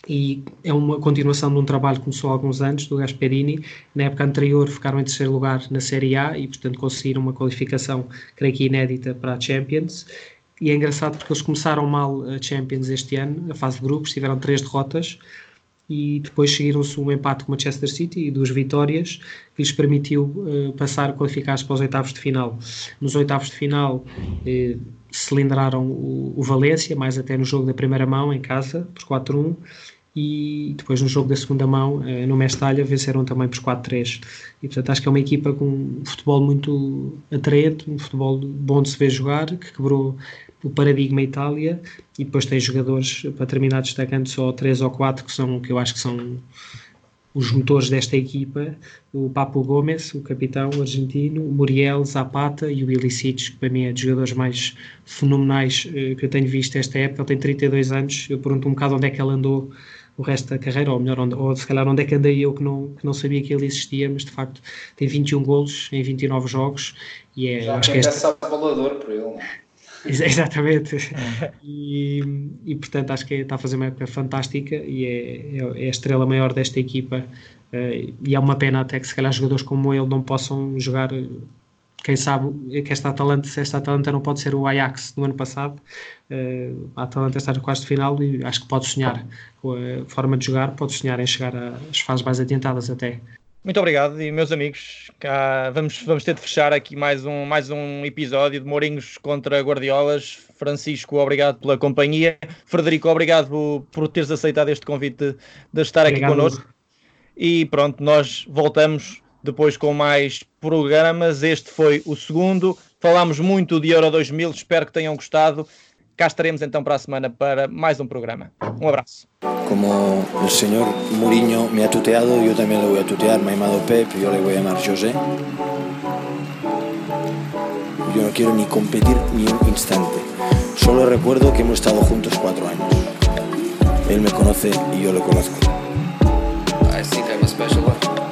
e é uma continuação de um trabalho que começou há alguns anos do Gasperini. Na época anterior ficaram em terceiro lugar na Série A e, portanto, conseguiram uma qualificação, creio que inédita, para a Champions. E é engraçado porque eles começaram mal a Champions este ano, a fase de grupos, tiveram três derrotas e depois seguiram-se um empate com o Manchester City e duas vitórias que lhes permitiu uh, passar, qualificar-se para os oitavos de final. Nos oitavos de final uh, cilindraram o, o Valência, mais até no jogo da primeira mão em casa, por 4-1 e depois no jogo da segunda mão, eh, no Mestalha, venceram também por 4-3. E portanto acho que é uma equipa com um futebol muito atraente, um futebol bom de se ver jogar, que quebrou o paradigma Itália e depois tem jogadores, para terminar destacando só 3 ou 4 que são que eu acho que são os motores desta equipa, o Papo Gomes, o capitão argentino, o Muriel, Zapata e o Ilicic, que para mim é dos jogadores mais fenomenais eh, que eu tenho visto esta época. Ele tem 32 anos, eu pergunto um bocado onde é que ele andou o resto da carreira, ou melhor, onde, ou se calhar onde é que andei eu que não, que não sabia que ele existia, mas de facto tem 21 golos em 29 jogos e é. Já acho que é esta... balador por ele, [LAUGHS] Exatamente. E, e, portanto acho que está a fazer uma época fantástica e é, é, é a estrela maior desta equipa. Uh, e é uma pena até que se calhar jogadores como ele não possam jogar. Quem sabe que esta Atalanta, se esta Atalanta não pode ser o Ajax do ano passado, uh, a Atalanta está no quarto de final e acho que pode sonhar com a forma de jogar, pode sonhar em chegar às fases mais adiantadas até. Muito obrigado e meus amigos, cá vamos, vamos ter de fechar aqui mais um, mais um episódio de Mourinhos contra Guardiolas. Francisco, obrigado pela companhia. Frederico, obrigado por, teres aceitado este convite de estar obrigado. aqui connosco. E pronto, nós voltamos depois com mais programas. Este foi o segundo. Falámos muito de Euro 2000, espero que tenham gostado. Cá estaremos então para a semana para mais um programa. Um abraço. Como el señor Mourinho me ha tuteado, yo también le voy a tutear. Me ha llamado Pep, yo le voy a llamar José. Yo no quiero ni competir ni un instante. Solo recuerdo que hemos estado juntos cuatro años. Él me conoce y yo lo conozco. I think I'm a special one.